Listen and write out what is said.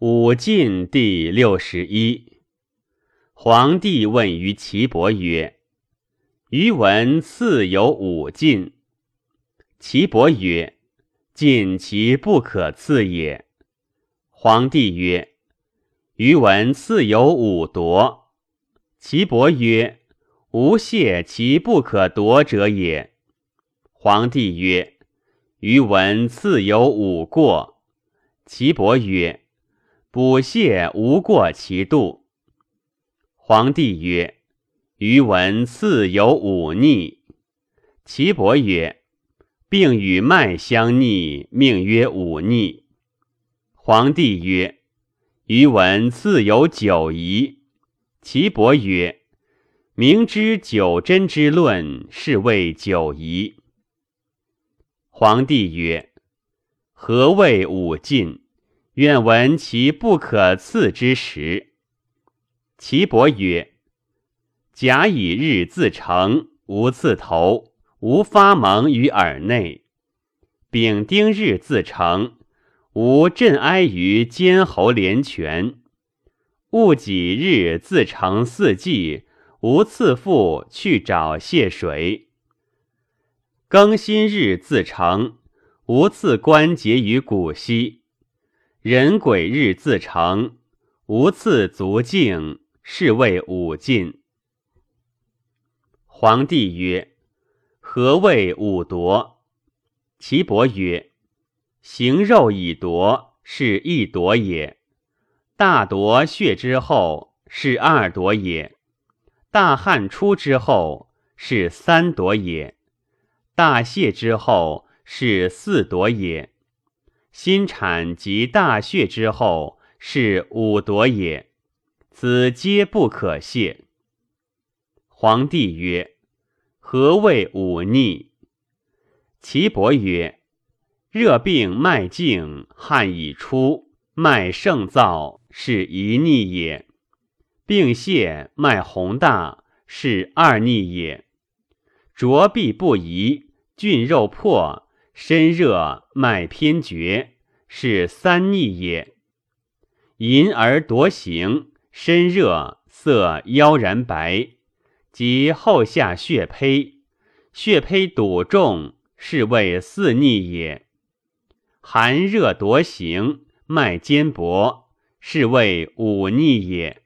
武进第六十一。皇帝问于岐伯曰：“余闻赐有五进。”岐伯曰：“进其不可赐也。”皇帝曰：“余闻赐有五夺。”岐伯曰：“无谢其不可夺者也。”皇帝曰：“余闻赐有五过。”岐伯曰：补谢无过其度。皇帝曰：“余闻赐有忤逆。”岐伯曰：“病与脉相逆，命曰忤逆。”皇帝曰：“余闻赐有九仪。”岐伯曰：“明知九真之论，是谓九仪。”皇帝曰：“何谓五进？”愿闻其不可刺之时。岐伯曰：“甲乙日自成，无刺头，无发蒙于耳内；丙丁日自成，无震哀于肩喉连泉；戊己日自成四季，无刺腹去沼泄水；庚辛日自成，无刺关节于骨膝。”人鬼日自成，无次足径，是谓五进。皇帝曰：“何谓五夺？”岐伯曰：“行肉以夺，是一夺也；大夺血之后，是二夺也；大汗出之后，是三夺也；大泄之后，是四夺也。”心产及大血之后，是五夺也，此皆不可泄。皇帝曰：“何谓忤逆？”岐伯曰：“热病脉静，汗已出，脉盛燥，是一逆也；病泄，脉宏大，是二逆也；浊闭不移，峻肉破。”身热脉偏绝，是三逆也。淫而夺行，身热色妖然白，即后下血胚，血胚堵重，是谓四逆也。寒热夺行，脉坚薄，是谓五逆也。